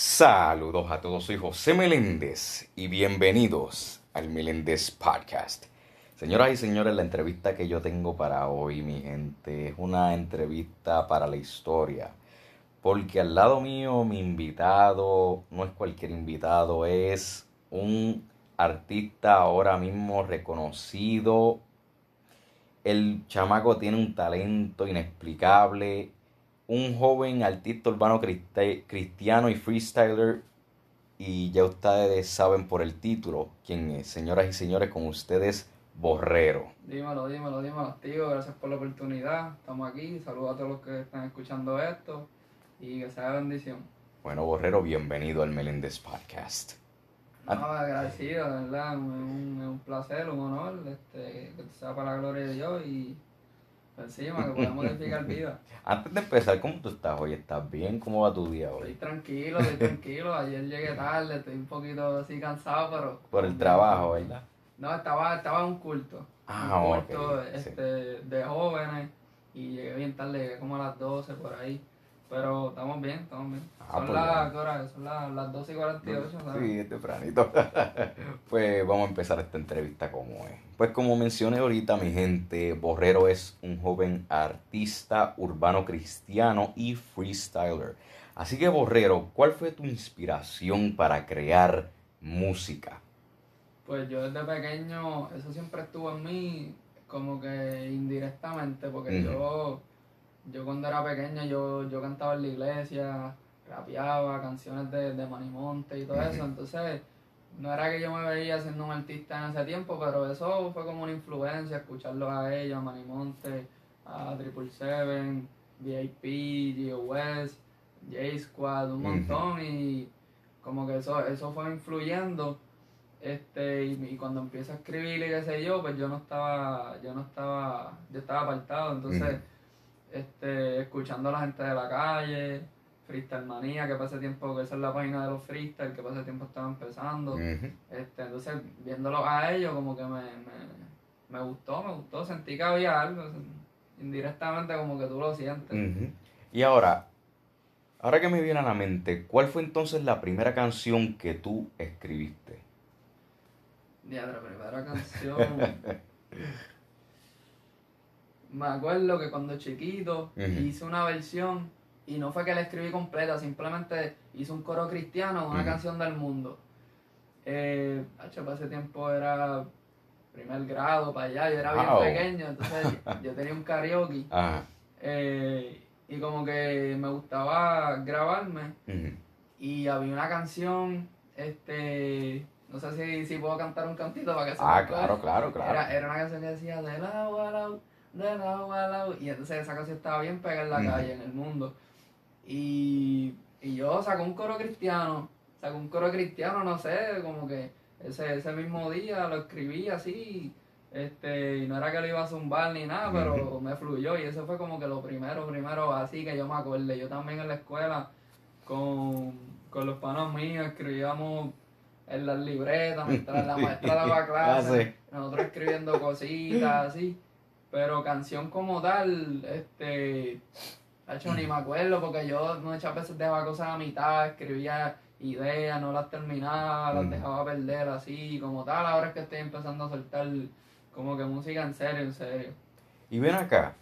Saludos a todos, soy José Meléndez y bienvenidos al Meléndez Podcast. Señoras y señores, la entrevista que yo tengo para hoy, mi gente, es una entrevista para la historia. Porque al lado mío, mi invitado no es cualquier invitado, es un artista ahora mismo reconocido. El chamaco tiene un talento inexplicable un joven artista urbano cristiano y freestyler. Y ya ustedes saben por el título quién es. Señoras y señores, con ustedes, Borrero. Dímelo, dímelo, dímelo, tío. Gracias por la oportunidad. Estamos aquí. Saludos a todos los que están escuchando esto. Y que sea bendición. Bueno, Borrero, bienvenido al Meléndez Podcast. No, agradecido, verdad. Es un, un, placer, un honor. Este, que sea para la gloria de Dios y encima, que podemos modificar vida. Antes de empezar, ¿cómo tú estás hoy? ¿Estás bien? ¿Cómo va tu día hoy? Estoy tranquilo, estoy tranquilo. Ayer llegué tarde, estoy un poquito así cansado, pero... Por el trabajo, ¿verdad? No, estaba, estaba en un culto. Ah, un culto este, de jóvenes y llegué bien tarde, llegué como a las 12 por ahí. Pero estamos bien, estamos bien. Ah, son, pues las, ¿qué son las, las 12 y 48, ¿sabes? Sí, es tempranito. pues vamos a empezar esta entrevista como es. Pues como mencioné ahorita, mi gente, Borrero es un joven artista urbano cristiano y freestyler. Así que Borrero, ¿cuál fue tu inspiración para crear música? Pues yo desde pequeño, eso siempre estuvo en mí como que indirectamente, porque yo yo cuando era pequeño yo, yo cantaba en la iglesia, rapeaba canciones de, de Manimonte y todo eso, entonces no era que yo me veía siendo un artista en ese tiempo, pero eso fue como una influencia, escucharlos a ellos, a Manimonte, a Triple Seven, VIP, Gio West, J Squad, un montón. Y como que eso, eso fue influyendo este y, cuando empiezo a escribir y qué sé yo pues yo no estaba yo no estaba yo estaba apartado. Entonces este, escuchando a la gente de la calle, Freestyle Manía, que pase tiempo, que esa es la página de los freestyle, que pase tiempo estaba empezando. este, entonces, viéndolo a ellos, como que me, me, gustó, me gustó, sentí que había algo, indirectamente como que tú lo sientes. Y ahora, ahora que me viene a la mente, ¿cuál fue entonces la primera canción que tú escribiste? Ya, la primera canción. me acuerdo que cuando chiquito hice una versión y no fue que la escribí completa, simplemente hice un coro cristiano, una canción del mundo. Eh, para ese tiempo era primer grado para allá, yo era bien pequeño, entonces yo tenía un karaoke. Eh, y como que me gustaba grabarme. Y había una canción, este, no sé si, si puedo cantar un cantito para que se Ah, claro, claro, claro. Era, era, una canción que decía, de agua al de la Y entonces esa canción estaba bien pegada en la calle, en el mundo. Y, y yo saco un coro cristiano, saco un coro cristiano, no sé, como que ese, ese mismo día lo escribí así, este, y no era que lo iba a zumbar ni nada, pero me fluyó y eso fue como que lo primero, primero así que yo me acuerdo. Yo también en la escuela con, con los panos míos escribíamos en las libretas, mientras la maestra daba clase, nosotros escribiendo cositas así. Pero canción como tal, este. hecho ni me acuerdo porque yo muchas veces dejaba cosas a mitad, escribía ideas, no las terminaba, las mm. dejaba perder así, como tal. Ahora es que estoy empezando a soltar como que música en serio, en serio. Y ven acá,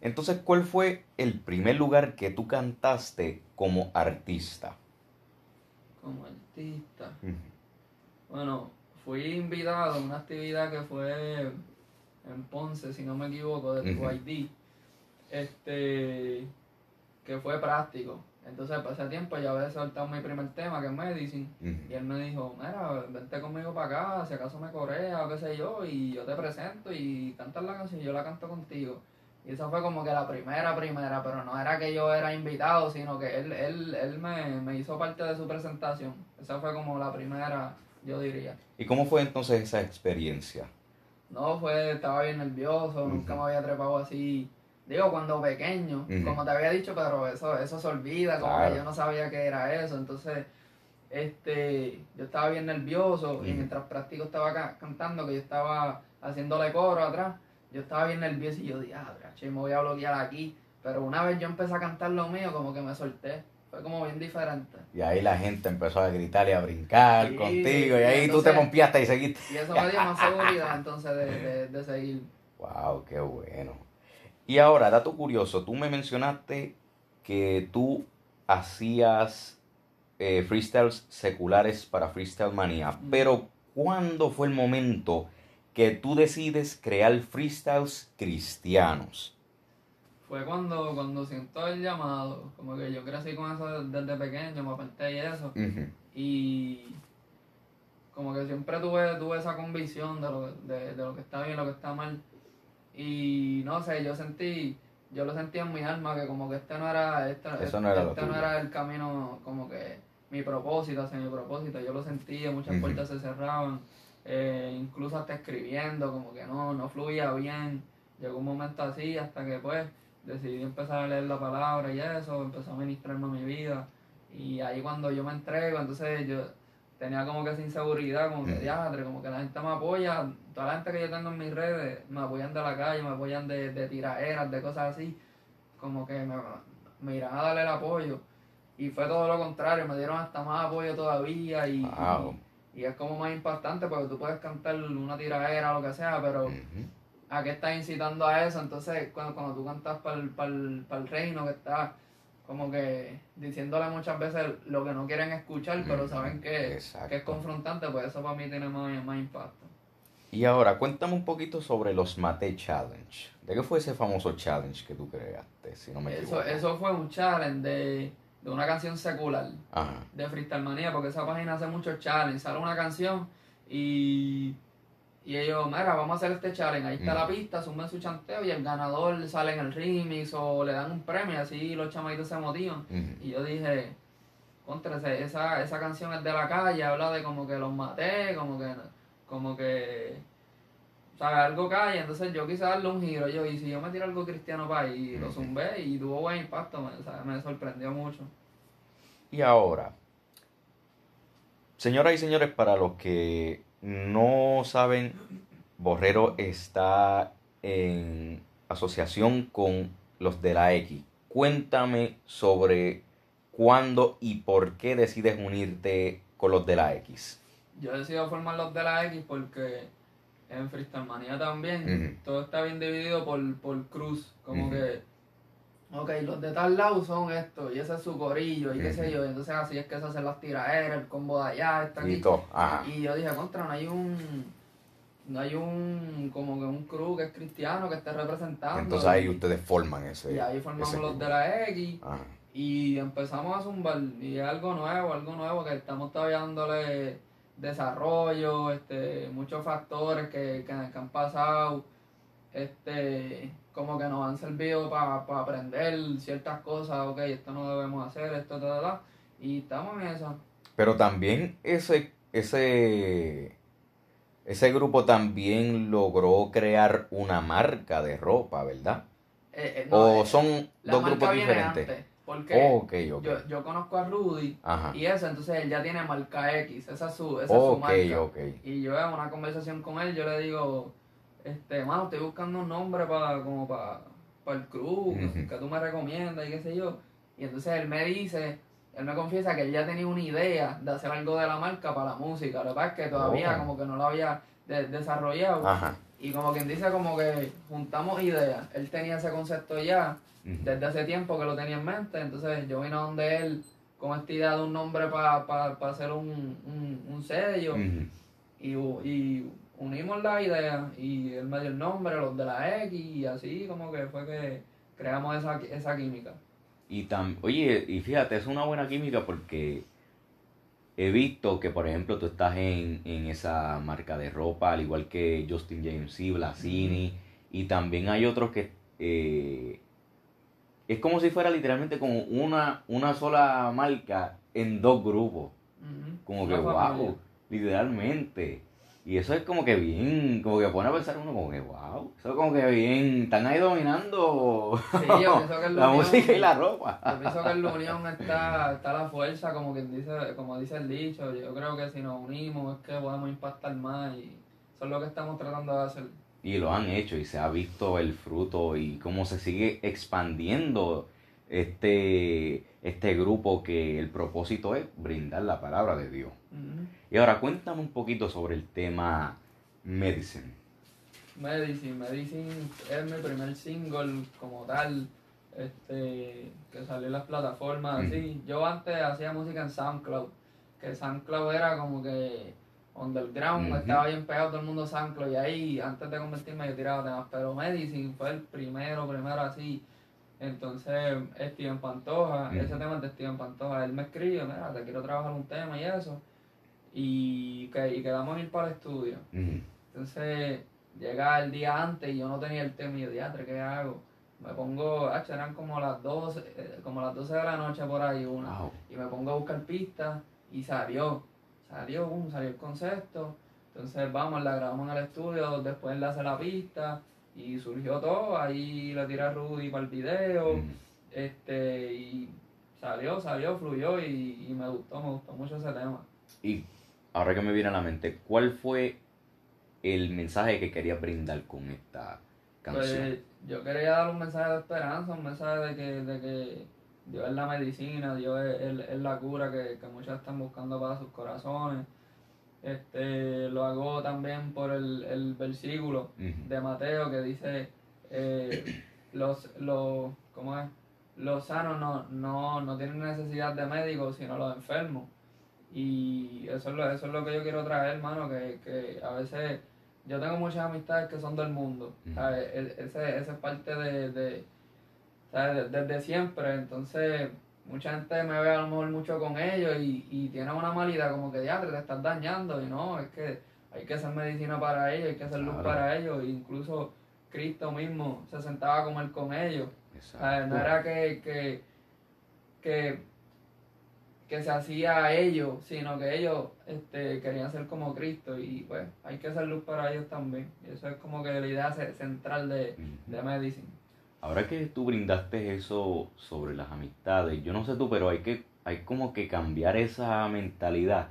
entonces, ¿cuál fue el primer lugar que tú cantaste como artista? Como artista. Bueno, fui invitado a una actividad que fue en Ponce, si no me equivoco, de tu ID, este, que fue práctico. Entonces, para ese tiempo ya había soltado mi primer tema, que es Medicine, y él me dijo, mira, vente conmigo para acá, si acaso me corea o qué sé yo, y yo te presento y cantas la canción y yo la canto contigo. Y esa fue como que la primera, primera, pero no era que yo era invitado, sino que él, él, él me, me hizo parte de su presentación. Esa fue como la primera, yo diría. ¿Y cómo fue entonces esa experiencia? No, fue, estaba bien nervioso, nunca me había trepado así. Digo, cuando pequeño, como te había dicho, pero eso, eso se olvida, como que yo no sabía qué era eso. Entonces, este, yo estaba bien nervioso y mientras práctico estaba cantando, que yo estaba haciéndole coro atrás, yo estaba bien nervioso y yo dije, ah, che, me voy a bloquear aquí. Pero una vez yo empecé a cantar lo mío, como que me solté. Fue como bien diferente. Y ahí la gente empezó a gritar y a brincar Sí, contigo. Y ahí tú te pompiaste y seguiste. Y eso me dio más seguridad entonces de, de, de seguir. Wow, qué bueno. Y ahora, dato curioso, tú me mencionaste que tú hacías eh, freestyles seculares para Freestyle Manía, Mm. pero ¿cuándo fue el momento que tú decides crear freestyles cristianos? Fue cuando, cuando siento el llamado, como que yo crecí con eso desde pequeño, me apenté y eso. Y como que siempre tuve, tuve esa convicción de lo, de, de lo que está bien y lo que está mal. Y no sé, yo sentí, yo lo sentí en mi alma que como que este no era, este, Eso no era lo este no era el camino, como que mi propósito, hacia mi propósito. Yo lo sentía, muchas puertas se cerraban, eh, incluso hasta escribiendo, como que no, no fluía bien. Llegó un momento así hasta que pues decidí empezar a leer la palabra y eso, empezó a ministrarme a mi vida. Y ahí cuando yo me entrego, entonces yo tenía como que esa inseguridad, como que diadre, como que la gente me apoya, toda la gente que yo tengo en mis redes me apoyan de la calle, me apoyan de, de tiraderas, de cosas así, como que me, me irán a darle el apoyo. Y fue todo lo contrario, me dieron hasta más apoyo todavía y, Wow. y, y es como más impactante porque tú puedes cantar una tiradera o lo que sea, pero. A qué estás incitando a eso. Entonces, cuando, cuando tú cantas para el, reino, que estás como que diciéndole muchas veces lo que no quieren escuchar, pero saben que, que es confrontante, pues eso para mí tiene más, más impacto. Y ahora, cuéntame un poquito sobre los Mate Challenge. ¿De qué fue ese famoso challenge que tú creaste, si no me Eso, equivoco? eso fue un challenge de, de una canción secular Ajá. de Freestyle Manía, porque esa página hace muchos challenges. Sale una canción y, y ellos, mira, vamos a hacer este challenge. Ahí está Mm. la pista, sumen su chanteo y el ganador sale en el remix o le dan un premio, así los chamaditos se motivan. Y yo dije, contra, esa, esa canción es de la calle, habla de como que los maté, como que, como que, ¿sabes? Algo calle. Entonces yo quise darle un giro. Yo, y si yo me tiro algo cristiano para ahí, y lo zumbé y tuvo buen impacto, me, ¿sabes? me sorprendió mucho. Y ahora, señoras y señores, para los que no saben, Borrero está en asociación con los de la X. Cuéntame sobre cuándo y por qué decides unirte con los de la X. Yo decido formar los de la X porque en Freestyle Manía también todo está bien dividido por, por cruz. Como que, ok, los de tal lado son estos y ese es su corillo y qué sé yo. Y entonces así es que se hacen las tiraderas, el combo de allá, está aquí. Y todo. Ajá. Y yo dije, contra, no hay un. No hay un. Como que un crew que es cristiano que esté representando. Entonces ahí ustedes forman ese. Y ahí formamos los de la X. Ajá. Y empezamos a zumbar. Y es algo nuevo, algo nuevo que estamos todavía dándole desarrollo, este, muchos factores que, que, que han pasado. Este, como que nos han servido para aprender ciertas cosas, ok, esto no debemos hacer, esto, ta, ta, ta, y estamos en eso. Pero también ese, ese, ese grupo también logró crear una marca de ropa, ¿verdad? Eh, eh, no, o eh, son dos grupos diferentes. antes, porque ok, ok. yo, yo conozco a Rudy Ajá. y eso, entonces él ya tiene marca X, esa es su, esa es su marca. Y yo en una conversación con él, yo le digo, este, mano, estoy buscando un nombre para como para el club, Ujú. que tú me recomiendas y qué sé yo. Y entonces él me dice, él me confiesa que él ya tenía una idea de hacer algo de la marca para la música. Lo que pasa es que todavía Oh. como que no lo había de- desarrollado. Ajá. Y como quien dice, como que juntamos ideas. Él tenía ese concepto ya Ujú. desde hace tiempo que lo tenía en mente. Entonces yo vine a donde él con esta idea de un nombre para hacer un, un, un sello Ujú. y, y unimos la idea y él me dio el nombre, los de la X y así como que fue que creamos esa, esa química. Y tam, oye, y fíjate, es una buena química porque he visto que, por ejemplo, tú estás en, en esa marca de ropa, al igual que Justin James, sí, Blasini, y también hay otros que eh, es como si fuera literalmente como una, una sola marca en dos grupos. Como que, wow, literalmente. Y eso es como que bien, como que pone a pensar uno como que, wow, eso es como que bien, están ahí dominando Sí, yo que la unión- música y la ropa. Yo pienso que en la unión está, está la fuerza, como quien dice, como dice el dicho. Yo creo que si nos unimos es que podemos impactar más y eso es lo que estamos tratando de hacer. Y lo han hecho y se ha visto el fruto y cómo se sigue expandiendo este, este grupo que el propósito es brindar la palabra de Dios. Y ahora cuéntame un poquito sobre el tema medicine. Medicine, Medicine es mi primer single como tal, este, que salió en las plataformas así. Yo antes hacía música en SoundCloud, que SoundCloud era como que underground, estaba bien pegado todo el mundo SoundCloud y ahí antes de convertirme yo tiraba temas, pero Medicine fue el primero, primero así. Entonces, Steven Pantoja, ese tema es de Steven Pantoja, él me escribe, mira, te quiero trabajar un tema y eso, y, que, y quedamos en ir para el estudio. Entonces llega el día antes y yo no tenía el tema y yo, diatre, ¿qué hago? Me pongo, ah, eran como las 12, eh, como las 12 de la noche por ahí una. Wow. Y me pongo a buscar pistas y salió, salió, um, salió el concepto. Entonces vamos, la grabamos en el estudio, después enlace la pista y surgió todo. Ahí le tiré a Rudy para el video. Este, y salió, salió, fluyó y, y me gustó, me gustó mucho ese tema. Y ahora que me viene a la mente, ¿cuál fue el mensaje que quería brindar con esta canción? Pues yo quería dar un mensaje de esperanza, un mensaje de que, de que Dios es la medicina, Dios es, es- es la cura que, que muchos están buscando para sus corazones. Este, lo hago también por el, el versículo de Mateo que dice eh, los, los, ¿cómo es? los sanos no, no, no tienen necesidad de médicos, sino los enfermos. Y eso es lo, eso es lo que yo quiero traer, hermano, que, que a veces yo tengo muchas amistades que son del mundo. Ujú. ¿sabes? E- Ese, esa es parte de, de, ¿sabes? De- desde siempre. Entonces, mucha gente me ve a lo mejor mucho con ellos y, y tiene una malidad como que diatre, te estás dañando. Y no, es que hay que hacer medicina para ellos, hay que hacer luz Claro. para ellos. E incluso Cristo mismo se sentaba a comer con ellos. No era que, que, que, que se hacía a ellos, sino que ellos este, querían ser como Cristo. Y pues hay que hacer luz para ellos también. Y eso es como que la idea ce- central de, Ujú. de Medicine. Ahora que tú brindaste eso sobre las amistades, yo no sé tú, pero hay que, hay como que cambiar esa mentalidad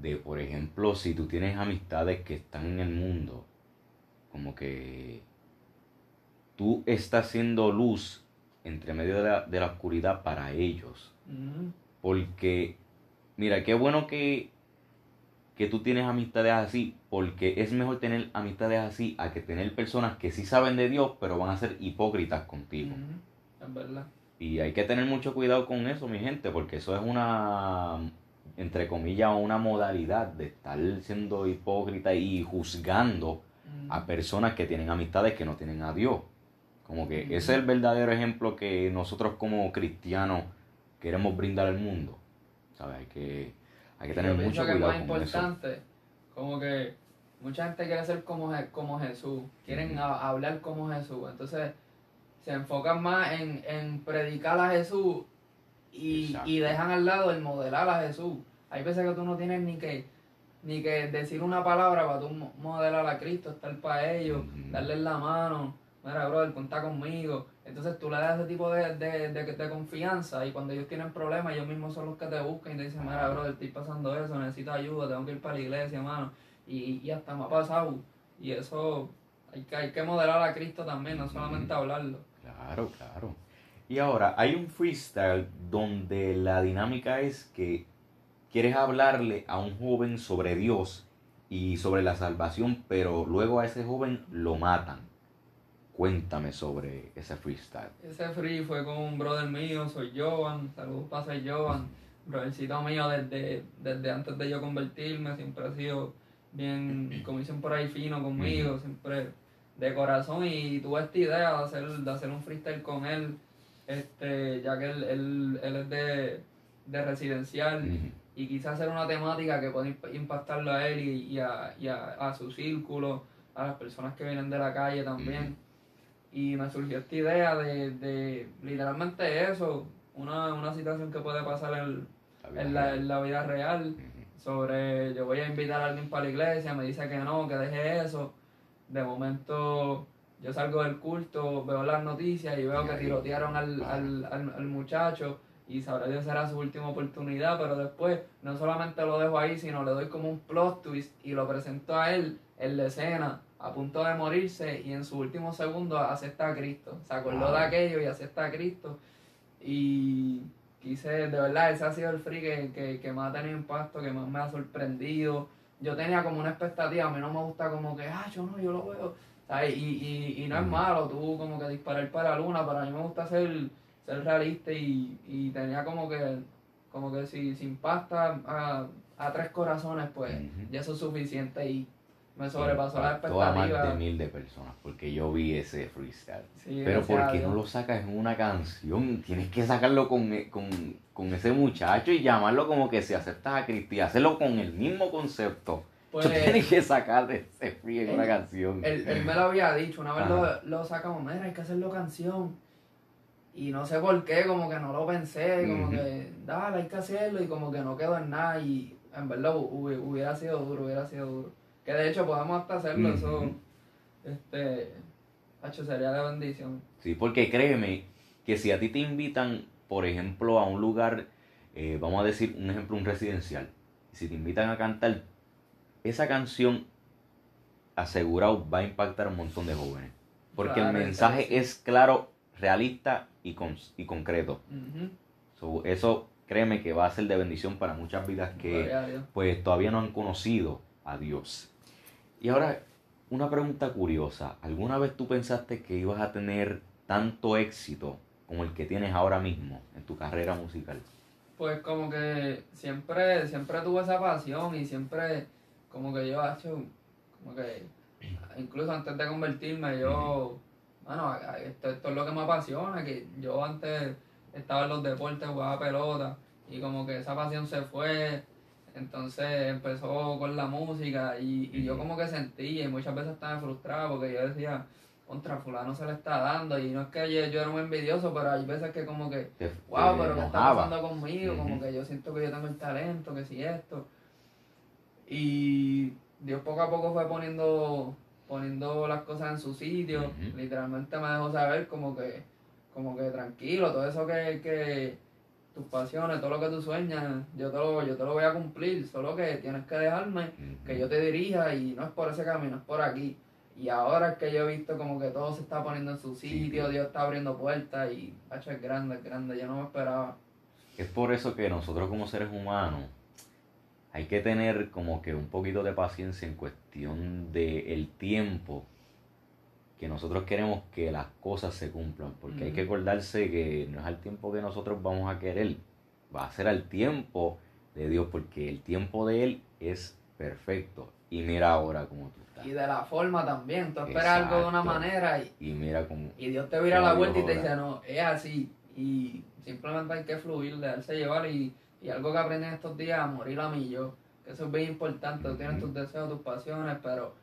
de, por ejemplo, si tú tienes amistades que están en el mundo, como que tú estás haciendo luz entre medio de la, de la oscuridad para ellos. Porque, mira, qué bueno que, que tú tienes amistades así, porque es mejor tener amistades así a que tener personas que sí saben de Dios, pero van a ser hipócritas contigo. Es verdad. Y hay que tener mucho cuidado con eso, mi gente, porque eso es una, entre comillas, una modalidad de estar siendo hipócrita y juzgando a personas que tienen amistades que no tienen a Dios. Como que ese es el verdadero ejemplo que nosotros como cristianos queremos brindar al mundo. ¿Sabes? Hay que, hay que tener Yo mucho pienso que es cuidado más con eso. importante, como que mucha gente quiere ser como, como Jesús, quieren a- hablar como Jesús, entonces se enfocan más en, en predicar a Jesús y, y dejan al lado el modelar a Jesús. Hay veces que tú no tienes ni que ni que decir una palabra para tú mo- modelar a Cristo, estar para ellos, darles la mano, mira, brother, contá conmigo. Entonces tú le das ese tipo de, de, de, de confianza y cuando ellos tienen problemas, ellos mismos son los que te buscan y te dicen, mira, brother, estoy pasando eso, necesito ayuda, tengo que ir para la iglesia, mano. Y, y hasta me ha pasado. Y eso hay que, hay que modelar a Cristo también, no solamente hablarlo. Claro, claro. Y ahora, hay un freestyle donde la dinámica es que quieres hablarle a un joven sobre Dios y sobre la salvación, pero luego a ese joven lo matan. Cuéntame sobre ese freestyle. Ese free fue con un brother mío, soy Jovan, saludos para ser Jovan, brothercito mío desde, desde antes de yo convertirme, siempre ha sido bien, como dicen por ahí, fino conmigo, siempre de corazón y tuve esta idea de hacer, de hacer un freestyle con él, este, ya que él, él, él es de, de residencial y quise hacer una temática que pueda imp- impactarlo a él y, y a, y a- a su círculo, a las personas que vienen de la calle también. Y me surgió esta idea de, de literalmente eso, una, una situación que puede pasar en, La vida en, la, real. en la vida real, sobre yo voy a invitar a alguien para la iglesia, me dice que no, que deje eso. De momento yo salgo del culto, veo las noticias y veo Y que ahí, tirotearon al, al, al, al muchacho y sabrá Dios será su última oportunidad, pero después no solamente lo dejo ahí, sino le doy como un plot twist y lo presento a él en la escena, a punto de morirse y en su último segundo acepta a Cristo. Se acordó Wow. de aquello y acepta a Cristo. Y quise, de verdad, ese ha sido el free que, que, que más ha tenido impacto, que más me ha sorprendido. Yo tenía como una expectativa, a mí no me gusta como que, ah, yo no, yo lo veo. ¿sabes? Y, y, y no es malo tú como que disparar para la luna, para mí me gusta ser, ser realista y, y tenía como que, como que si, si impacta a, a tres corazones, pues Ujú. ya eso es suficiente y me sobrepasó la Impactó a más expectativa. de mil de personas porque yo vi ese freestyle. Sí, Pero ¿por qué no lo sacas en una canción? Tienes que sacarlo con, e- con, con ese muchacho y llamarlo como que si aceptas a Cristi, hacerlo con el mismo concepto. Pues, Tú tienes que sacar ese free en una canción. Él, él me lo había dicho, una vez Ajá. lo, lo sacamos, mira, hay que hacerlo canción. Y no sé por qué, como que no lo pensé, como que, dale, hay que hacerlo, y como que no quedó en nada, y en verdad hu- hu- hubiera sido duro, hubiera sido duro. Que de hecho podemos hasta hacerlo, eso, Ujú. este, hacho, sería de bendición. Sí, porque créeme que si a ti te invitan, por ejemplo, a un lugar, eh, vamos a decir un ejemplo, un residencial, si te invitan a cantar, esa canción asegurado va a impactar a un montón de jóvenes. Porque Claro, el mensaje sí. es claro, realista y, con- y concreto. So, eso créeme que va a ser de bendición para muchas vidas que pues todavía no han conocido a Dios. Y ahora, una pregunta curiosa. ¿Alguna vez tú pensaste que ibas a tener tanto éxito como el que tienes ahora mismo en tu carrera musical? Pues como que siempre, siempre tuve esa pasión y siempre como que yo he hecho, como que incluso antes de convertirme yo, bueno, esto, esto es lo que me apasiona, que yo antes estaba en los deportes, jugaba pelota y como que esa pasión se fue, entonces empezó con la música y, y yo como que sentía y muchas veces estaba frustrado porque yo decía, contra fulano se le está dando y no es que yo, yo era muy envidioso, pero hay veces que como que wow, pero ¿qué está pasando conmigo? Como que yo siento que yo tengo el talento, que si esto. Y Dios poco a poco fue poniendo, poniendo las cosas en su sitio. Literalmente me dejó saber como que, como que tranquilo, todo eso que, que tus pasiones, todo lo que tú sueñas, yo te lo, yo te lo voy a cumplir, solo que tienes que dejarme que yo te dirija y no es por ese camino, es por aquí. Y ahora es que yo he visto como que todo se está poniendo en su sitio, sí. Dios está abriendo puertas y hacho es grande, es grande, yo no me esperaba. Es por eso que nosotros como seres humanos hay que tener como que un poquito de paciencia en cuestión de el tiempo que nosotros queremos que las cosas se cumplan, porque hay que acordarse que no es al tiempo que nosotros vamos a querer, va a ser al tiempo de Dios, porque el tiempo de Él es perfecto. Y mira ahora cómo tú estás. Y de la forma también, tú esperas algo de una manera y, Y mira cómo... y Dios te vira la vuelta y te dice, no, es así. Y simplemente hay que fluir, dejarse llevar y, y algo que aprendí en estos días, a morir a mí yo. Que eso es bien importante, tú tienes tus deseos, tus pasiones, pero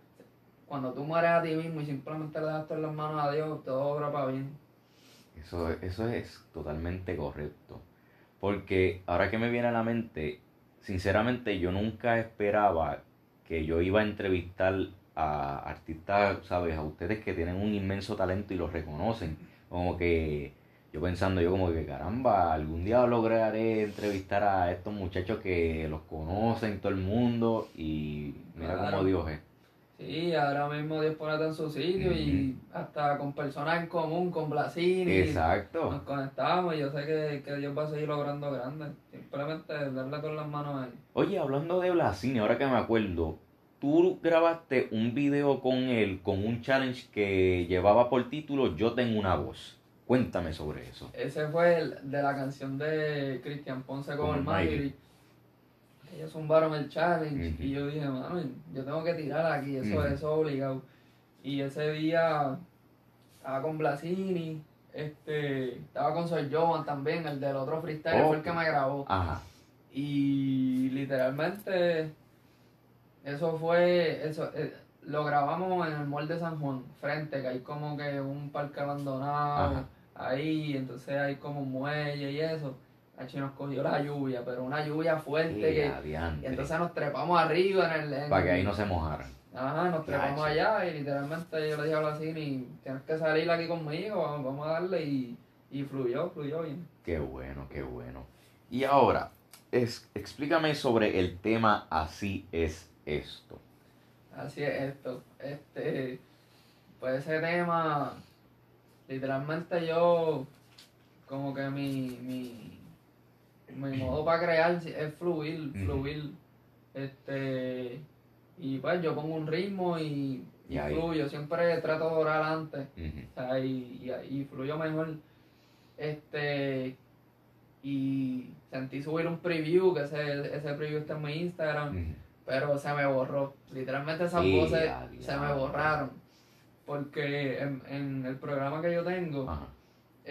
cuando tú mueres a ti mismo y simplemente le das todo en las manos a Dios, todo obra para bien. Eso, eso es totalmente correcto. Porque ahora que me viene a la mente, sinceramente yo nunca esperaba que yo iba a entrevistar a artistas, ¿sabes? A ustedes que tienen un inmenso talento y los reconocen. Como que yo pensando, yo como que caramba, algún día lograré entrevistar a estos muchachos que los conocen todo el mundo y mira Claro. cómo Dios es. Sí, ahora mismo Dios pone en su sitio y hasta con personas en común, con Blasini. Exacto. Nos conectamos y yo sé que, que Dios va a seguir logrando grandes. Simplemente darle todas las manos a él. Oye, hablando de Blasini, ahora que me acuerdo, tú grabaste un video con él, con un challenge que llevaba por título Yo tengo una voz. Cuéntame sobre eso. Ese fue el de la canción de Cristian Ponce con Con el. Mayri. Ellos zumbaron el challenge y yo dije, mano, yo tengo que tirar aquí, eso, Ujú. eso es obligado. Y ese día estaba con Blasini, este, estaba con Soy Jovan también, el del otro freestyle, fue el que me grabó. Ajá. Y literalmente eso fue, eso eh, lo grabamos en el mall de San Juan, frente, que hay como que un parque abandonado Ajá. ahí, entonces hay como un muelle y eso. Aquí nos cogió la lluvia, pero una lluvia fuerte que... Y entonces nos trepamos arriba en el... en Para que ahí no se mojaran. Ajá, nos trepamos allá y literalmente yo le dije a Blasini, tienes que salir aquí conmigo, vamos, vamos a darle y, y fluyó, fluyó bien. Qué bueno, qué bueno. Y ahora, es, explícame sobre el tema Así es esto. Así es esto. Este, pues ese tema, literalmente yo como que mi, mi, mi modo para crear es fluir, fluir. Este, y pues yo pongo un ritmo y, y, fluyo. Siempre trato de orar antes. o sea, y, y, fluyo mejor. Este, y sentí subir un preview, que ese, ese preview está en mi Instagram, pero se me borró. Literalmente esas voces se me borraron. Porque en, en, el programa que yo tengo,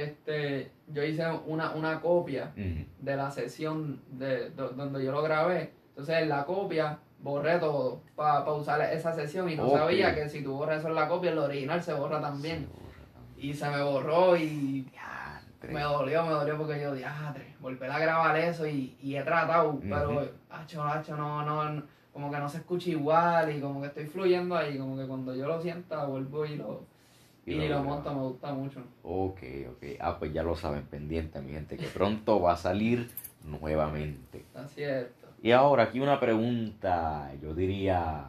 este yo hice una, una copia de la sesión de, donde yo lo grabé. Entonces en la copia borré todo para usar esa sesión y no sabía que si tú borras eso en la copia, el original se borra también. Y se me borró y me dolió, me dolió porque yo, diadre, volver a grabar eso y, y he tratado, pero, hacho, hacho, no, no, como que no se escucha igual y como que estoy fluyendo ahí, como que cuando yo lo sienta vuelvo y lo, y, lo, monto, me gusta mucho. Ok, ok. Ah, pues ya lo saben, pendiente, mi gente, que pronto va a salir nuevamente. Así es. Y ahora aquí una pregunta, yo diría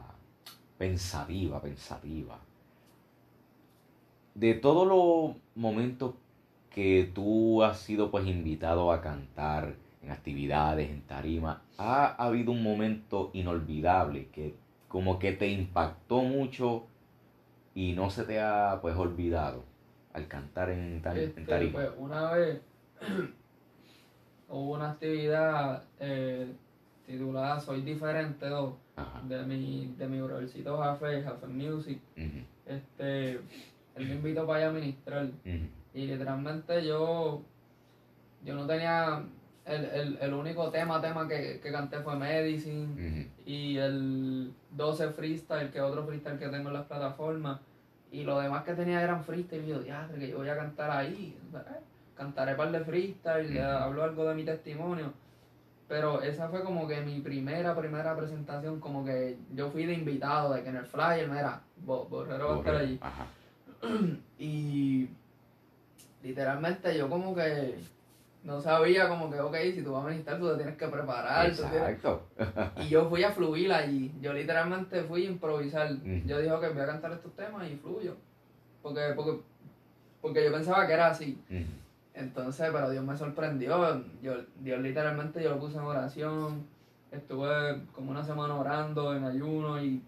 pensativa, pensativa. De todos los momentos que tú has sido pues invitado a cantar en actividades, en tarima, ¿ha habido un momento inolvidable que como que te impactó mucho y no se te ha pues olvidado al cantar en, este, tarima? Pues, una vez hubo una actividad eh, titulada Soy Diferente de mi, de mi brothercito Jafe, Jafe Music. Este, él me invitó para allá a ministrar. Y literalmente yo, yo no tenía, el, el, único tema, tema que, que canté fue Medicine y el 12 freestyle, que otro freestyle que tengo en las plataformas. Y lo demás que tenía eran freestyle. Y yo, ya, que yo voy a cantar ahí. Cantaré par de freestyle, hablo algo de mi testimonio. Pero esa fue como que mi primera, primera presentación, como que yo fui de invitado, de que en el flyer, mira, Borrero va a estar allí. y literalmente yo como que no sabía como que, ok, si tú vas a ministrar, tú te tienes que preparar. Exacto. y yo fui a fluir allí. Yo literalmente fui a improvisar. Yo dije, que voy a cantar estos temas y fluyo. Porque, porque, porque yo pensaba que era así. Entonces, pero Dios me sorprendió. Yo, Dios literalmente yo lo puse en oración. Estuve como una semana orando en ayuno y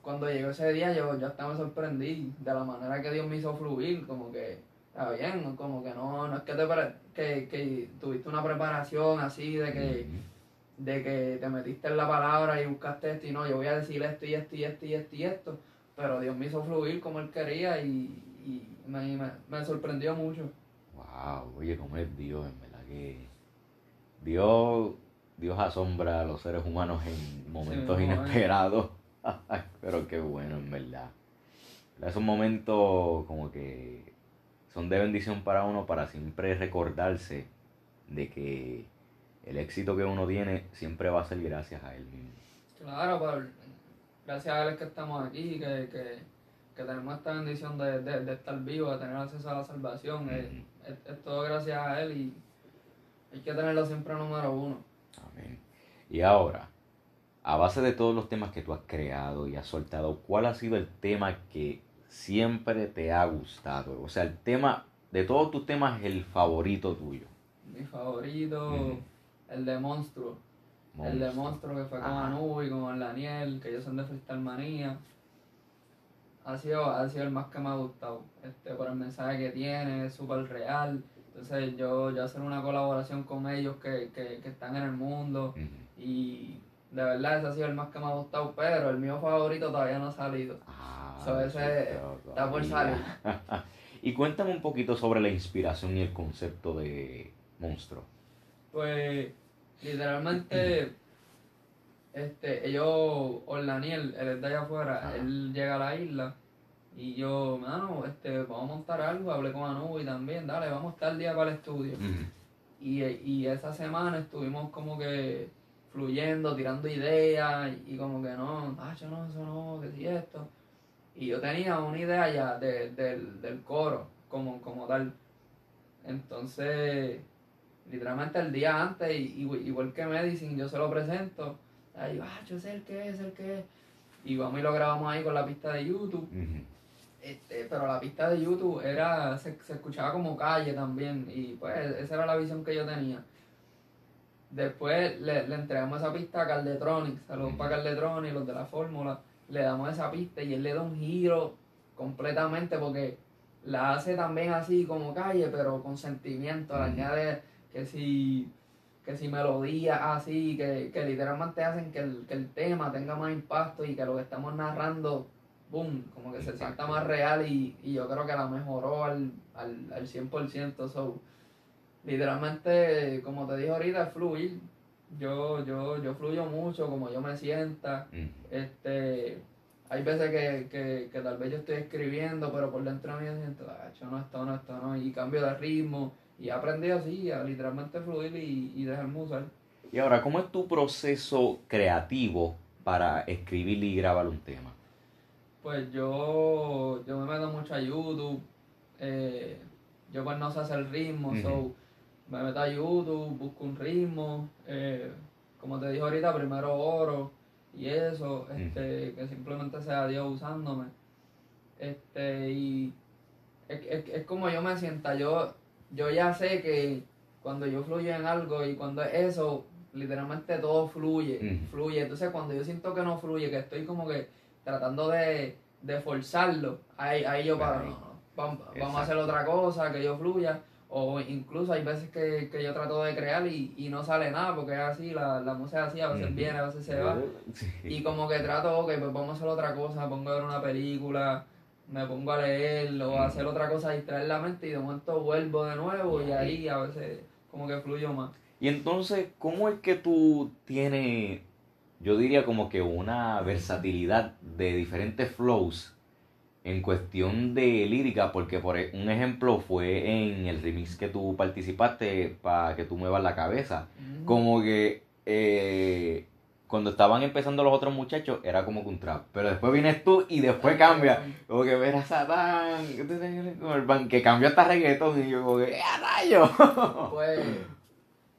cuando llegó ese día yo, yo hasta me sorprendí de la manera que Dios me hizo fluir. Como que está bien, como que no, no es que, te que, que tuviste una preparación así de que, de que te metiste en la palabra y buscaste esto y no, yo voy a decir esto y esto y esto y esto y esto, pero Dios me hizo fluir como Él quería y, y me, me, sorprendió mucho. Wow, oye, cómo es Dios, en verdad que Dios, Dios asombra a los seres humanos en momentos inesperados, pero qué bueno, en verdad. Esos momentos como que son de bendición para uno para siempre recordarse de que el éxito que uno tiene siempre va a ser gracias a él mismo. Claro, gracias a él es que estamos aquí, que, que, que tenemos esta bendición de, de, estar vivos, de tener acceso a la salvación. es, todo gracias a él y hay que tenerlo siempre número uno. Amén. Y ahora, a base de todos los temas que tú has creado y has soltado, ¿cuál ha sido el tema que siempre te ha gustado? O sea, el tema, de todos tus temas, el favorito tuyo. Mi favorito, el de Monstruo. El de Monstruo que fue con Anu y con Daniel, que ellos son de Freestyle Manía. Ha sido, ha sido el más que me ha gustado. Este, por el mensaje que tiene, es súper real. Entonces yo, yo hacer una colaboración con ellos que, que, que están en el mundo. Y de verdad ese ha sido el más que me ha gustado, pero el mío favorito todavía no ha salido. Ah, está por salir. y cuéntame un poquito sobre la inspiración y el concepto de monstruo. Pues, literalmente, este, ellos, Orlaniel, él es de allá afuera, él llega a la isla y yo, mano, este, vamos a montar algo, hablé con Anu y también, dale, vamos a estar el día para el estudio. y, y esa semana estuvimos como que fluyendo, tirando ideas y, como que no, ah, no, eso no, que si esto. Y yo tenía una idea ya del, coro, como, como tal. Entonces, literalmente el día antes, igual que Medicine, yo se lo presento. Ahí, ah, yo sé el que es, el que es. Y vamos y lo grabamos ahí con la pista de YouTube. Este, pero la pista de YouTube era, se, se escuchaba como calle también, y pues esa era la visión que yo tenía. Después le, le entregamos esa pista a Caldetronic, saludos para Caldetronic, los de la fórmula, le damos esa pista y él le da un giro completamente porque la hace también así como calle, pero con sentimiento, le añade que si, que si melodía así, que, que literalmente hacen que el, que el tema tenga más impacto y que lo que estamos narrando, boom, como que se sienta más real y, y yo creo que la mejoró al, al, al 100%. So, literalmente, como te dije ahorita, es fluir. Yo, yo, yo fluyo mucho como yo me sienta. Este, hay veces que, que, que, tal vez yo estoy escribiendo, pero por dentro de mí siento, ah, no, esto no, esto no, y cambio de ritmo. Y he aprendido así, a literalmente fluir y, y dejarme usar. Y ahora, ¿cómo es tu proceso creativo para escribir y grabar un tema? Pues yo, yo me meto mucho a YouTube. Eh, yo pues no sé hacer ritmo, so me meto a YouTube, busco un ritmo, eh, como te dije ahorita, primero oro y eso, este, que simplemente sea Dios usándome. Este, y es, es, es, como yo me sienta, yo, yo ya sé que cuando yo fluyo en algo y cuando es eso, literalmente todo fluye, fluye. Entonces cuando yo siento que no fluye, que estoy como que tratando de, de forzarlo, ahí, ahí yo paro, no, no, vamos, vamos a hacer otra cosa, que yo fluya o incluso hay veces que, que yo trato de crear y, y, no sale nada porque es así, la, la música es así, a veces viene, a veces se va. Y como que trato, ok, pues vamos a hacer otra cosa, pongo a ver una película, me pongo a leer o a hacer otra cosa, distraer la mente y de momento vuelvo de nuevo y ahí a veces como que fluyo más. Y entonces, ¿cómo es que tú tienes, yo diría como que una versatilidad de diferentes flows en cuestión de lírica, porque por e, un ejemplo fue en el remix que tú participaste para que tú muevas la cabeza. Como que eh, cuando estaban empezando los otros muchachos era como que un trap, pero después vienes tú y después cambia. Como que ver a Satán, que cambió hasta reggaetón y yo como que ¡a rayo! Pues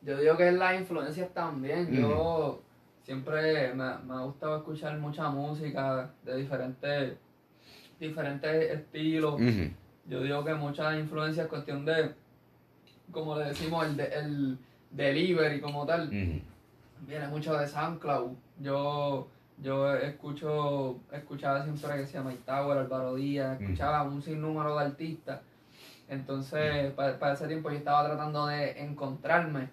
yo digo que es la influencia también. Yo siempre me, me ha gustado escuchar mucha música de diferentes diferentes estilos. Yo digo que mucha influencia es cuestión de, como le decimos, el, de, el delivery como tal. Viene mucho de SoundCloud. Yo, yo escucho, escuchaba siempre que se llama Tower, Alvaro Díaz, escuchaba un sinnúmero de artistas. Entonces, para, ese tiempo yo estaba tratando de encontrarme.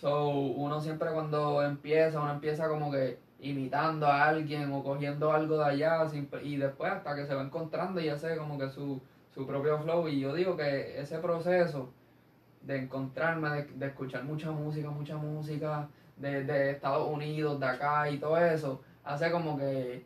So, uno siempre cuando empieza, uno empieza como que imitando a alguien o cogiendo algo de allá y después hasta que se va encontrando y hace como que su, su propio flow. Y yo digo que ese proceso de encontrarme, de, escuchar mucha música, mucha música de, de, Estados Unidos, de acá y todo eso, hace como que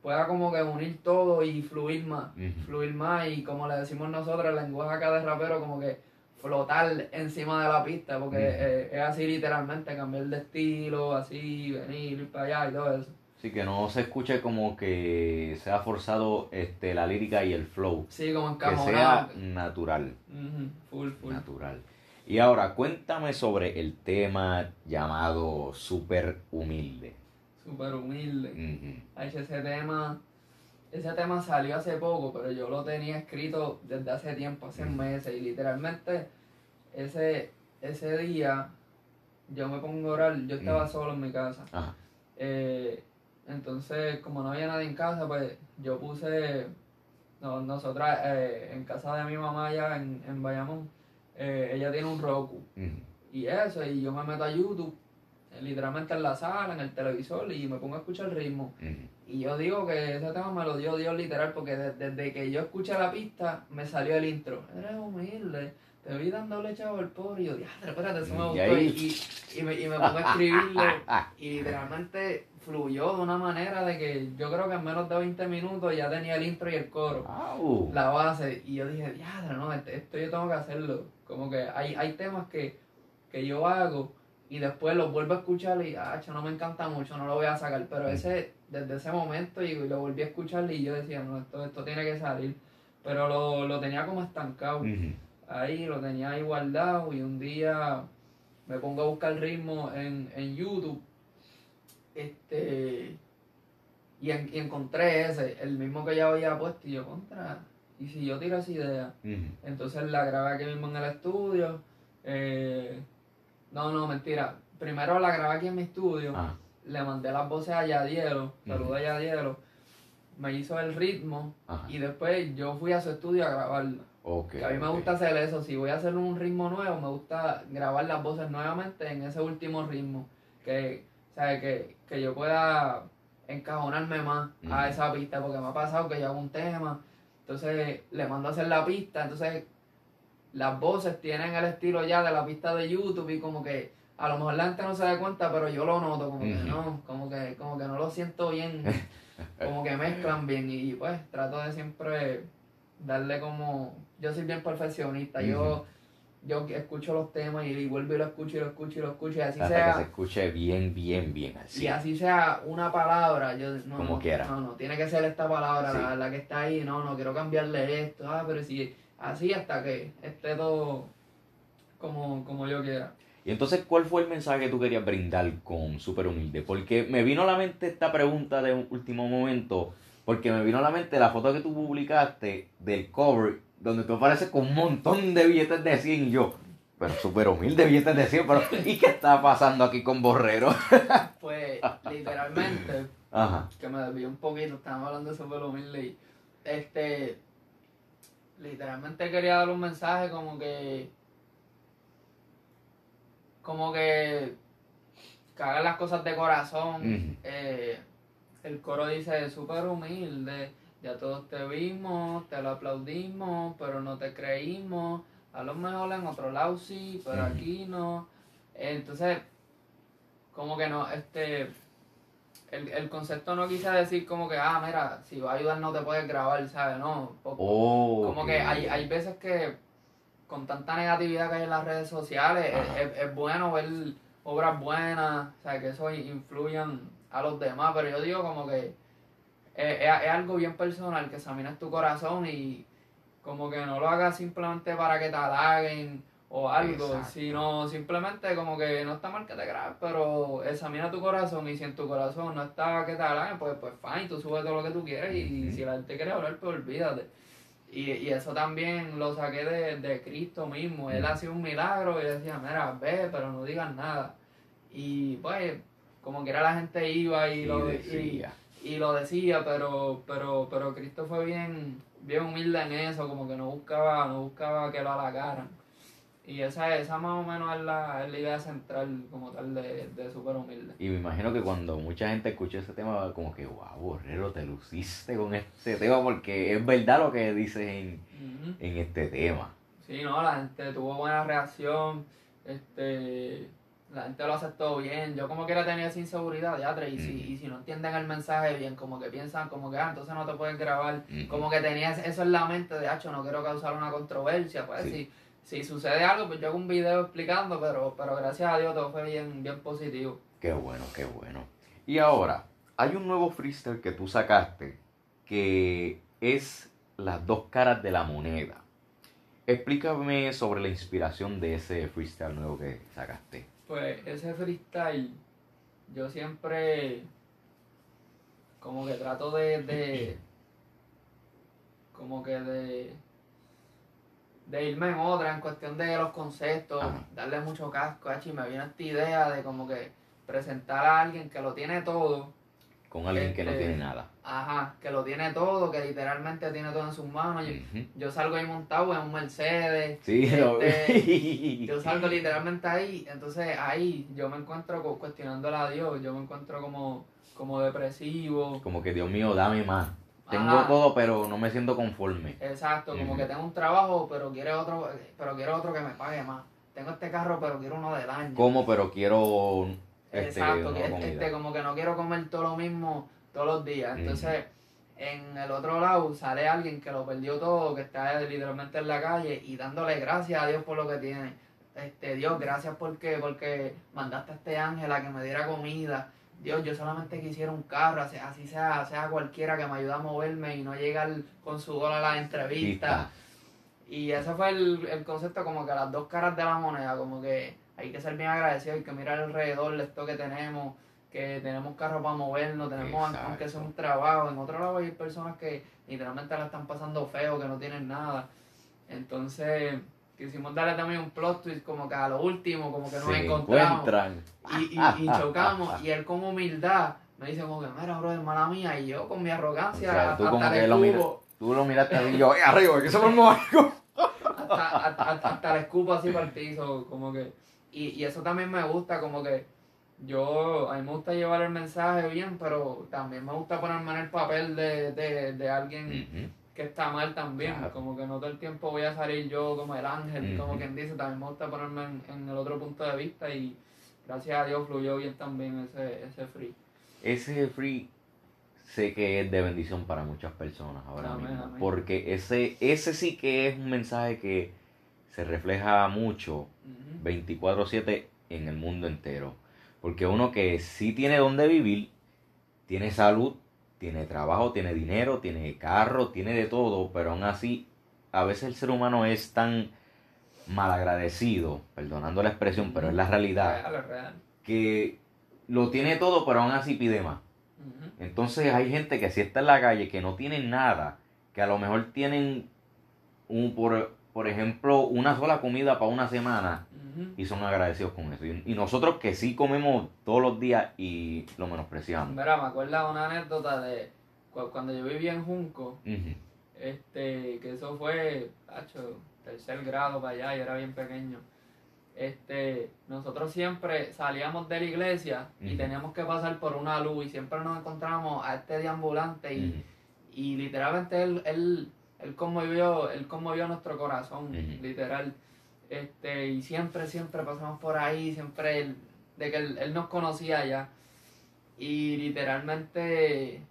pueda como que unir todo y fluir más, fluir más. Y como le decimos nosotros, el lenguaje acá de rapero como que flotar encima de la pista, porque eh, es así literalmente, cambiar de estilo, así, venir, ir para allá y todo eso. Sí, que no se escuche como que sea forzado este, la lírica y el flow. Sí, como Que sea natural. Full, full. Natural. Y ahora, cuéntame sobre el tema llamado Super Humilde. Super Humilde. ese tema ese tema salió hace poco, pero yo lo tenía escrito desde hace tiempo, hace meses, y literalmente ese, ese día yo me pongo a orar, yo estaba solo en mi casa. Eh, entonces, como no había nadie en casa, pues yo puse, no, nosotras, eh, en casa de mi mamá allá en, en Bayamón, eh, ella tiene un Roku. Y eso, y yo me meto a YouTube, literalmente en la sala, en el televisor, y me pongo a escuchar el ritmo. Y yo digo que ese tema me lo dio Dios literal, porque desde, que yo escuché la pista, me salió el intro. Eres humilde, te vi dándole chavo al pobre. Y yo, diadre, espérate, eso me gustó. Y, y, me, y me pongo a escribirlo. y literalmente fluyó de una manera de que yo creo que en menos de 20 minutos ya tenía el intro y el coro. La base. Y yo dije, diadre, no, este, esto yo tengo que hacerlo. Como que hay, hay temas que, que yo hago y después lo vuelvo a escuchar y, ah, no me encanta mucho, no lo voy a sacar. Pero ese, desde ese momento, y, lo volví a escuchar y yo decía, no, esto, esto tiene que salir. Pero lo, lo tenía como estancado. Ahí lo tenía ahí guardado y un día me pongo a buscar ritmo en, en YouTube. Este. Y, encontré ese, el mismo que ya había puesto, y yo, contra, y si yo tiro esa idea, entonces la grabé aquí mismo en el estudio. Eh, no, no, mentira. Primero la grabé aquí en mi estudio, ah. le mandé las voces a Yadielo, saludé a Yadielo, me hizo el ritmo y después yo fui a su estudio a grabarla. a mí me gusta hacer eso, si voy a hacer un ritmo nuevo, me gusta grabar las voces nuevamente en ese último ritmo. Que, ¿sabe? que, que yo pueda encajonarme más a esa pista, porque me ha pasado que yo hago un tema, entonces le mando a hacer la pista, entonces las voces tienen el estilo ya de la pista de YouTube y como que a lo mejor la gente no se da cuenta, pero yo lo noto, como que no, como que, como que no lo siento bien, como que mezclan bien y pues trato de siempre darle como, yo soy bien perfeccionista, yo yo escucho los temas y, vuelvo y lo escucho y lo escucho y lo escucho y así Hasta sea. que se escuche bien, bien, bien así. Y así sea una palabra, yo no. Como quiera. No, no, tiene que ser esta palabra la, que está ahí, no, no, quiero cambiarle esto, ah, pero si así hasta que esté todo como, como yo quiera. Y entonces, ¿cuál fue el mensaje que tú querías brindar con Super Humilde? Porque me vino a la mente esta pregunta de un último momento, porque me vino a la mente la foto que tú publicaste del cover donde tú apareces con un montón de billetes de 100 y yo, pero súper humilde billetes de 100, pero ¿y qué está pasando aquí con Borrero? pues literalmente, que me desvió un poquito, estábamos hablando de súper humilde y este, literalmente quería dar un mensaje como que, como que, que hagan las cosas de corazón. Eh, el coro dice súper humilde ya todos te vimos, te lo aplaudimos, pero no te creímos. A lo mejor en otro lado sí, pero aquí no. Entonces, como que no, este, el, concepto no quise decir como que, ah, mira, si va a ayudar no te puedes grabar, ¿sabes? No, como que hay, hay veces que con tanta negatividad que hay en las redes sociales, es, bueno ver obras buenas, o sea, que eso influyan a los demás, pero yo digo como que es, algo bien personal, que examines tu corazón y como que no lo hagas simplemente para que te halaguen o algo, sino simplemente como que no está mal que te grabes, pero examina tu corazón y si en tu corazón no está que te halaguen, pues, pues fine, tú subes todo lo que tú quieres y, si la gente quiere hablar, pues olvídate. Y, y eso también lo saqué de, de Cristo mismo. Él hacía un milagro y decía, mira, ve, pero no digas nada. Y pues, como quiera la gente iba y lo decía y lo decía, pero, pero, pero Cristo fue bien, bien humilde en eso, como que no buscaba, no buscaba que lo halagaran. Y esa, esa más o menos es la, idea central como tal de, de Super Humilde. Y me imagino que cuando mucha gente escucha ese tema, como que, wow, Borrero, te luciste con este tema, porque es verdad lo que dices en, en este tema. Sí, no, la gente tuvo buena reacción, este la gente lo aceptó bien. Yo como que era tenía esa inseguridad, ya, y, si, y si no entienden el mensaje bien, como que piensan como que, ah, entonces no te pueden grabar. Como que tenías eso en la mente de, hacho, no quiero causar una controversia. Pues si, si sucede algo, pues yo hago un video explicando, pero, pero gracias a Dios todo fue bien, bien positivo. Qué bueno, qué bueno. Y ahora, hay un nuevo freestyle que tú sacaste que es las dos caras de la moneda. Explícame sobre la inspiración de ese freestyle nuevo que sacaste. Pues ese freestyle, yo siempre como que trato de, de como que de, de irme en otra en cuestión de los conceptos, darle mucho casco, y me viene esta idea de como que presentar a alguien que lo tiene todo con alguien que no tiene este, nada. Ajá, que lo tiene todo, que literalmente tiene todo en sus manos. Yo, salgo ahí montado en un Mercedes. Sí, este, Yo salgo literalmente ahí. Entonces ahí yo me encuentro cuestionándole a Dios. Yo me encuentro como, como depresivo. Como que Dios mío, dame más. Tengo todo, pero no me siento conforme. Exacto, como que tengo un trabajo, pero quiero otro, pero quiero otro que me pague más. Tengo este carro, pero quiero uno del año. ¿Cómo? Pero quiero este, Exacto, este, como que no quiero comer todo lo mismo todos los días. Entonces, en el otro lado sale alguien que lo perdió todo, que está literalmente en la calle y dándole gracias a Dios por lo que tiene. Este, Dios, gracias porque, porque mandaste a este ángel a que me diera comida. Dios, yo solamente quisiera un carro, así sea, sea cualquiera que me ayude a moverme y no llegar con su a la entrevista. Y ese fue el, el concepto como que las dos caras de la moneda, como que hay que ser bien agradecido, hay que mirar alrededor de esto que tenemos. que tenemos carro para movernos, tenemos Exacto. aunque sea un trabajo. En otro lado hay personas que literalmente la están pasando feo, que no tienen nada. Entonces, quisimos darle también un plot twist como que a lo último, como que nos Se encontramos y, y, y chocamos. Y él con humildad me dice como que, mira, bro, hermana mía. Y yo con mi O arrogancia sea, tú hasta como que lo miras, tú lo miraste a mí y yo, ¡eh, arriba, que formó algo! hasta, hasta, hasta- hasta escupo así para el piso, como que... Y, y eso también me gusta, como que yo, a mí me gusta llevar el mensaje bien, pero también me gusta ponerme en el papel de, de, de alguien. Que está mal también, Claro. como que no todo el tiempo voy a salir yo como el ángel, como Ujú. quien dice, también me gusta ponerme en, en el otro punto de vista y gracias a Dios fluyó bien también ese, ese free. Ese free sé que es de bendición para muchas personas ahora Amén, mismo. amén. Porque ese, ese sí que es un mensaje que se refleja mucho Ujú. 24/7 en el mundo entero. Porque uno que sí tiene donde vivir, tiene salud, tiene trabajo, tiene dinero, tiene carro, tiene de todo, pero aún así a veces el ser humano es tan malagradecido, perdonando la expresión, pero es la realidad, Real, es real. que lo tiene todo, pero aún así pide más. Entonces hay gente que si está en la calle, que no tienen nada, que a lo mejor tienen, un, por, por ejemplo, una sola comida para una semana Y son agradecidos con eso. Y, y nosotros que sí comemos todos los días y lo menospreciamos. Mira, me acuerdo una anécdota de cu- cuando yo vivía en Junco, este, que eso fue, tacho, tercer grado para allá, yo era bien pequeño. Este, nosotros siempre salíamos de la iglesia y teníamos que pasar por una luz y siempre nos encontrábamos a este deambulante y, y literalmente él, él, él conmovió, él conmovió nuestro corazón, literal. Este, y siempre, siempre pasamos por ahí, siempre él, de que él, él nos conocía ya. Y literalmente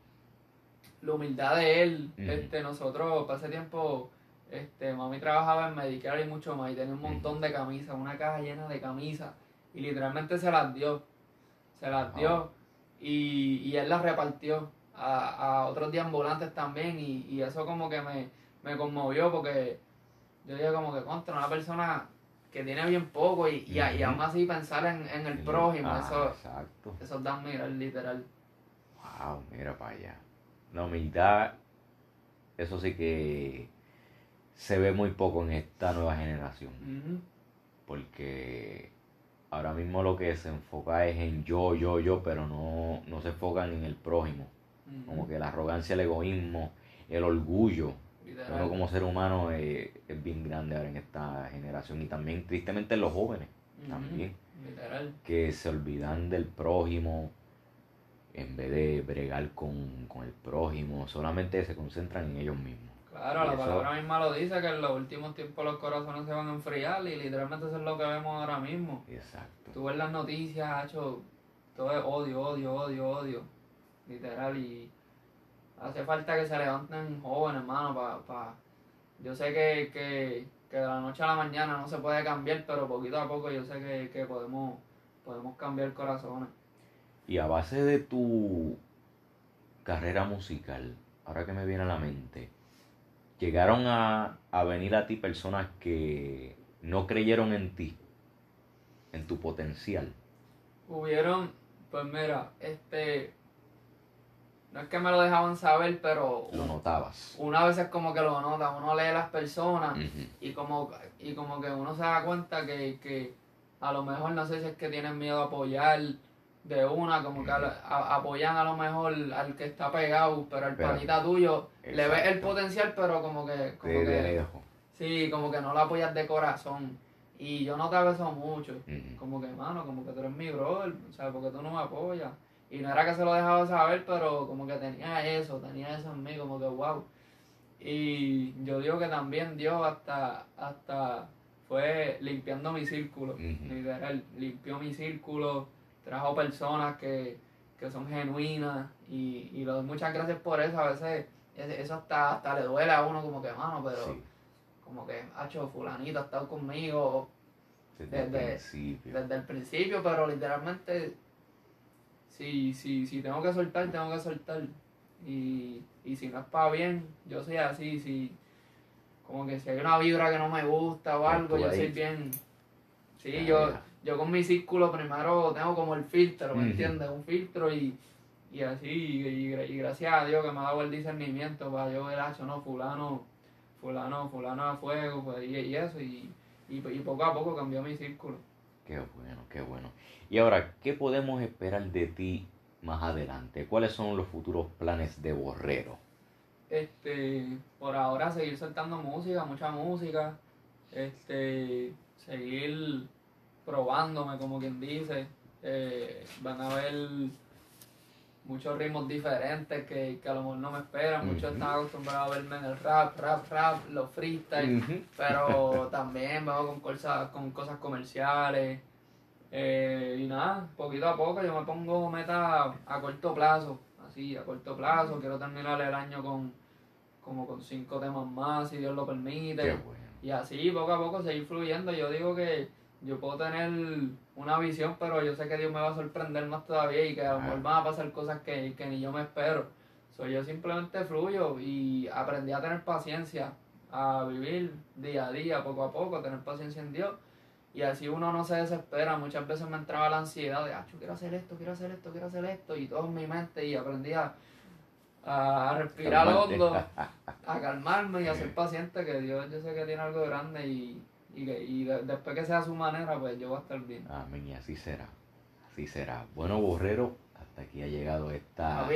la humildad de él, Ujú. este, nosotros para ese tiempo, este, mami trabajaba en Medicare y mucho más, y tenía un montón de camisas, una caja llena de camisas, y literalmente se las dio, se las dio, y, y él las repartió a, a otros deambulantes también, y, y eso como que me, me conmovió, porque yo dije como que contra una persona que tiene bien poco, y, y, y Ujú. aún así pensar en, en el prójimo, Ah, eso, Exacto. eso da mirar literal. Wow, mira para allá. La humildad, eso sí que se ve muy poco en esta nueva generación. Porque ahora mismo lo que se enfoca es en yo, yo, yo, pero no, no se enfocan en el prójimo. Como que la arrogancia, el egoísmo, el orgullo. Literal. Uno como ser humano eh, es bien grande ahora en esta generación y también tristemente en los jóvenes Ujú. también, Literal. que se olvidan del prójimo en vez de bregar con, con el prójimo, solamente se concentran en ellos mismos. Claro, Y la eso- palabra misma lo dice, que en los últimos tiempos los corazones se van a enfriar y literalmente eso es lo que vemos ahora mismo. Exacto. Tú ves las noticias, hecho, todo es odio, odio, odio, odio, literal, y hace falta que se levanten jóvenes, hermano, para... Pa. Yo sé que, que, que de la noche a la mañana no se puede cambiar, pero poquito a poco yo sé que, que podemos, podemos cambiar corazones. Y a base de tu carrera musical, ahora que me viene a la mente, llegaron a, a venir a ti personas que no creyeron en ti, en tu potencial. Hubieron, pues mira, este, no es que me lo dejaban saber, pero Lo notabas. una vez es como que lo nota, uno lee las personas y como, y como que uno se da cuenta que, que a lo mejor no sé si es que tienen miedo a apoyar de una, como que a- a- apoyan a lo mejor al que está pegado, pero al Pero- panita tuyo le ves el potencial, pero como que, como De, de que lejos. sí, como que no lo apoyas de corazón. Y yo notaba eso mucho. Como que, mano, como que tú eres mi brother, o sea, porque tú no me apoyas. Y no era que se lo dejaba saber, pero como que tenía eso, tenía eso en mí, como que wow. Y yo digo que también Dios hasta, hasta fue limpiando mi círculo, literal, limpió mi círculo, trajo personas que, que son genuinas y, y muchas gracias por eso, a veces eso hasta, hasta le duele a uno como que, mano, pero Sí, como que, hacho, fulanito ha estado conmigo, desde el principio. desde el principio, pero literalmente, si, si, si tengo que soltar, tengo que soltar. Y, y si no es para bien, yo soy así, si como que si hay una vibra que no me gusta o Pues algo, yo soy bien, Sí, yo, yo con mi círculo primero tengo como el filtro, ¿me entiendes? Un filtro y, y así, y, gracias a Dios que me ha dado el discernimiento para yo ver, hecho, no, fulano, fulano, fulano a fuego, pues, y, eso, y, y, poco a poco cambió mi círculo. Qué bueno, qué bueno. Y ahora, ¿qué podemos esperar de ti más adelante? ¿Cuáles son los futuros planes de Borrero? Este, por ahora seguir soltando música, mucha música, este, seguir probándome, como quien dice. Eh, van a haber muchos ritmos diferentes que, a lo mejor no me esperan. Muchos están acostumbrados a verme en el rap, rap, rap, los freestyle, pero también veo con cosas, con cosas comerciales. Eh, y nada, poquito a poco yo me pongo meta a corto plazo, así, a corto plazo. Quiero terminar el año con como con cinco temas más, si Dios lo permite. Y así, poco a poco, seguir fluyendo. Yo digo que yo puedo tener una visión, pero yo sé que Dios me va a sorprender más todavía y que a lo mejor van a pasar cosas que, ni yo me espero. So, yo simplemente fluyo y aprendí a tener paciencia, a vivir día a día, poco a poco, tener paciencia en Dios. Y así uno no se desespera. Muchas veces me entraba la ansiedad de, ah, yo quiero hacer esto, quiero hacer esto, quiero hacer esto. Y todo en mi mente y aprendí a, a respirar hondo, a calmarme y a ser paciente, que Dios yo sé que tiene algo grande y y, y después que sea su manera, pues yo voy a estar bien. Amén, y así será. Así será. Bueno, Borrero, hasta aquí ha llegado esta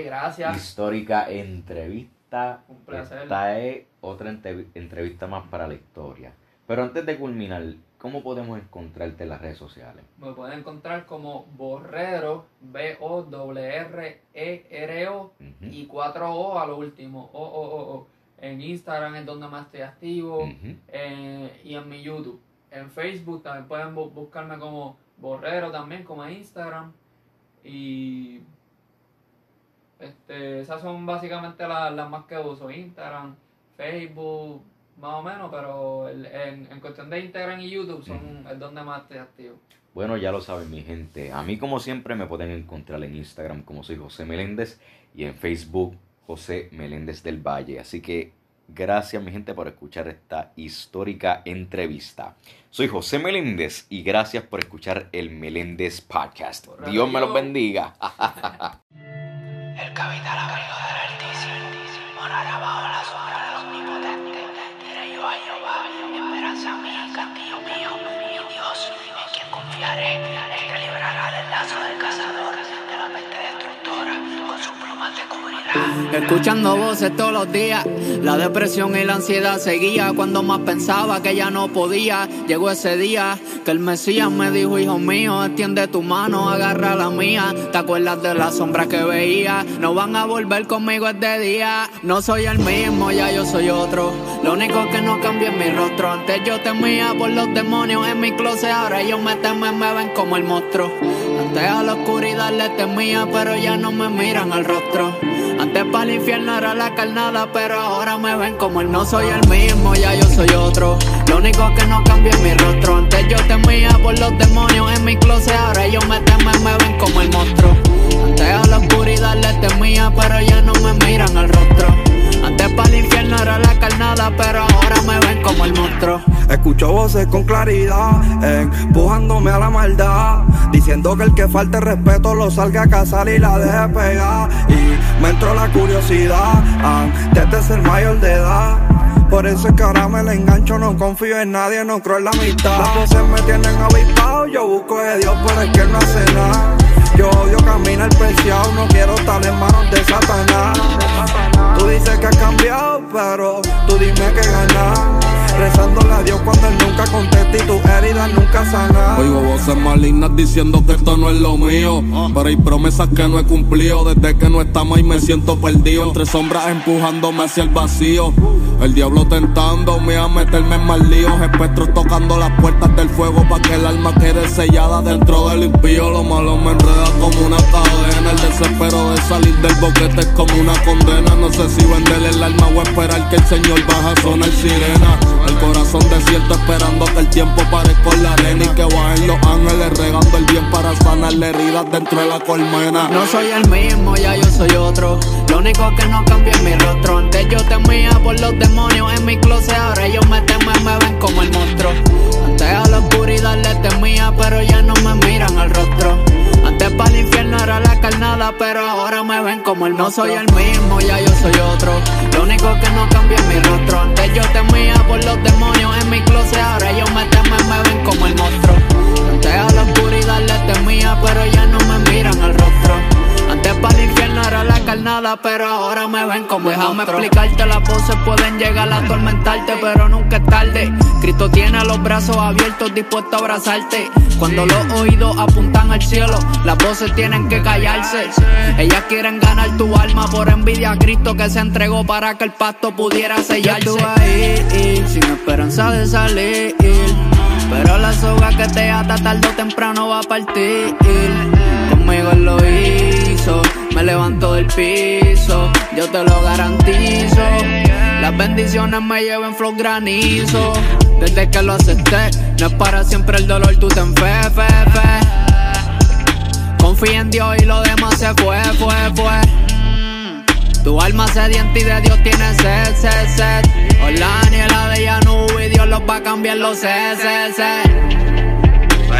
histórica entrevista. Un placer. Esta es otra entrevista más para la historia. Pero antes de culminar, ¿cómo podemos encontrarte en las redes sociales? Me pueden encontrar como Borrero, B-O-R-R-E-R-O y 4O a lo último, O-O-O-O en Instagram es donde más estoy activo eh, y en mi YouTube. En Facebook también pueden buscarme como Borrero también, como en Instagram. Y este, esas son básicamente las, más que uso. Instagram, Facebook, más o menos, pero en, cuestión de Instagram y YouTube son, es donde más estoy activo. Bueno, ya lo saben mi gente. A mí como siempre me pueden encontrar en Instagram como soy José Meléndez y en Facebook José Meléndez del Valle. Así que gracias mi gente por escuchar esta histórica entrevista. Soy José Meléndez y gracias por escuchar el Meléndez Podcast. Dios me los bendiga. el capital abrigo del Altísimo morará bajo la sombra del Omnipotente. Diré yo a Jehová, esperanza mía, castillo mío, mi Dios, en quien confiaré. Él te librará del lazo del cazador, Escuchando voces todos los días, la depresión y la ansiedad seguía. Cuando más pensaba que ya no podía, llegó ese día que el Mesías me dijo: Hijo mío, extiende tu mano, agarra la mía. ¿Te acuerdas de la sombra que veía? No van a volver conmigo este día. No soy el mismo, ya yo soy otro. Lo único que no cambia es mi rostro. Antes yo temía por los demonios en mi closet, ahora ellos me temen, me ven como el monstruo. Antes a la oscuridad le temía, pero ya no me miran al rostro. Antes para el infierno era la carnada, pero ahora me ven como el no soy el mismo, ya yo soy otro. Lo único que no cambia es mi rostro. Antes yo temía por los demonios en mi closet, ahora ellos me temen, me ven como el monstruo. Antes a la oscuridad le temía, pero ya no me miran al rostro. Antes para el infierno era la carnada, pero ahora me ven como el monstruo. Escucho voces con claridad, empujándome a la maldad. Diciendo que el que falte respeto lo salga a casar y la deje pegar. Y me entró la curiosidad antes de ser mayor de edad. Por eso es que ahora me la engancho, no confío en nadie, no creo en la amistad. Las voces me tienen avispado, yo busco de Dios, pero es que no hace nada. Yo odio caminar preciado, no quiero estar en manos de Satanás. Tú dices que has cambiado, pero tú dime que ganas. Rezándole a Dios cuando Él nunca contesta y tus heridas nunca sanan. Oigo voces malignas diciendo que esto no es lo mío. Pero hay promesas que no he cumplido. Desde que no estamos y me siento perdido. Entre sombras empujándome hacia el vacío. El diablo tentándome a meterme en mal líos. Espectros tocando las puertas del fuego para que el alma quede sellada dentro del impío. Lo malo me enreda como una cadena. El desespero de salir del boquete es como una condena. No sé si venderle el alma o esperar que el Señor baja a sonar sirena. El corazón desierto esperando que el tiempo pare con la arena y que bajen los ángeles regando el bien para sanarle heridas dentro de la colmena. No soy el mismo, ya yo soy otro. Lo único que no cambia es mi rostro. Antes yo temía por los demonios en mi closet, ahora ellos me temen, me ven como el monstruo. Antes a la oscuridad le temía, pero ya no me miran al rostro. Era la carnada, pero ahora me ven como el No soy el mismo, ya yo soy otro. Lo único que no cambia es mi rostro. Antes yo temía por los demonios en mi closet, ahora ellos me temen, me ven como el monstruo. Antes a la oscuridad le temía, pero ya no me miran al rostro. Para el infierno era la carnada, pero ahora me ven como Déjame explicarte, las voces pueden llegar a atormentarte, pero nunca es tarde. Cristo tiene los brazos abiertos, dispuesto a abrazarte. Cuando los oídos apuntan al cielo, las voces tienen que callarse. Ellas quieren ganar tu alma por envidia a Cristo que se entregó para que el pasto pudiera sellarse. Yo ahí, sin esperanza de salir. Pero la soga que te ata tarde o temprano va a partir. Conmigo lo hizo, me levanto del piso, yo te lo garantizo. Las bendiciones me llevan flow granizo. Desde que lo acepté, no es para siempre el dolor, tú ten fe, fe, fe. Confía en Dios y lo demás se fue, fue, fue. Tu alma sedienta y de Dios tiene sed, sed, sed. Hola, ni la de Yanú y Dios los va a cambiar los sed, sed, sed.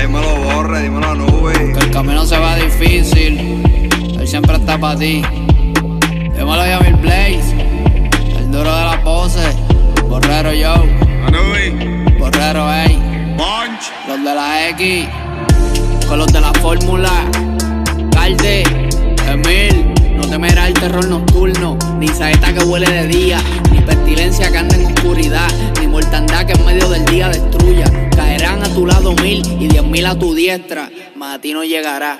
Dímelo borre, dímelo nube. Que el camino se va difícil. Siempre está para ti. Dímelo a Mil Blaze. El duro de la pose. Borrero yo. Anubi. Borrero, ey. Punch. Los de la X. Con los de la fórmula. Calde. Emil. No temerá el terror nocturno. Ni saeta que huele de día. Ni pestilencia que anda en oscuridad. Ni mortandad que en medio del día destruya Caerán a tu lado mil y diez mil a tu diestra, mas a ti no llegará.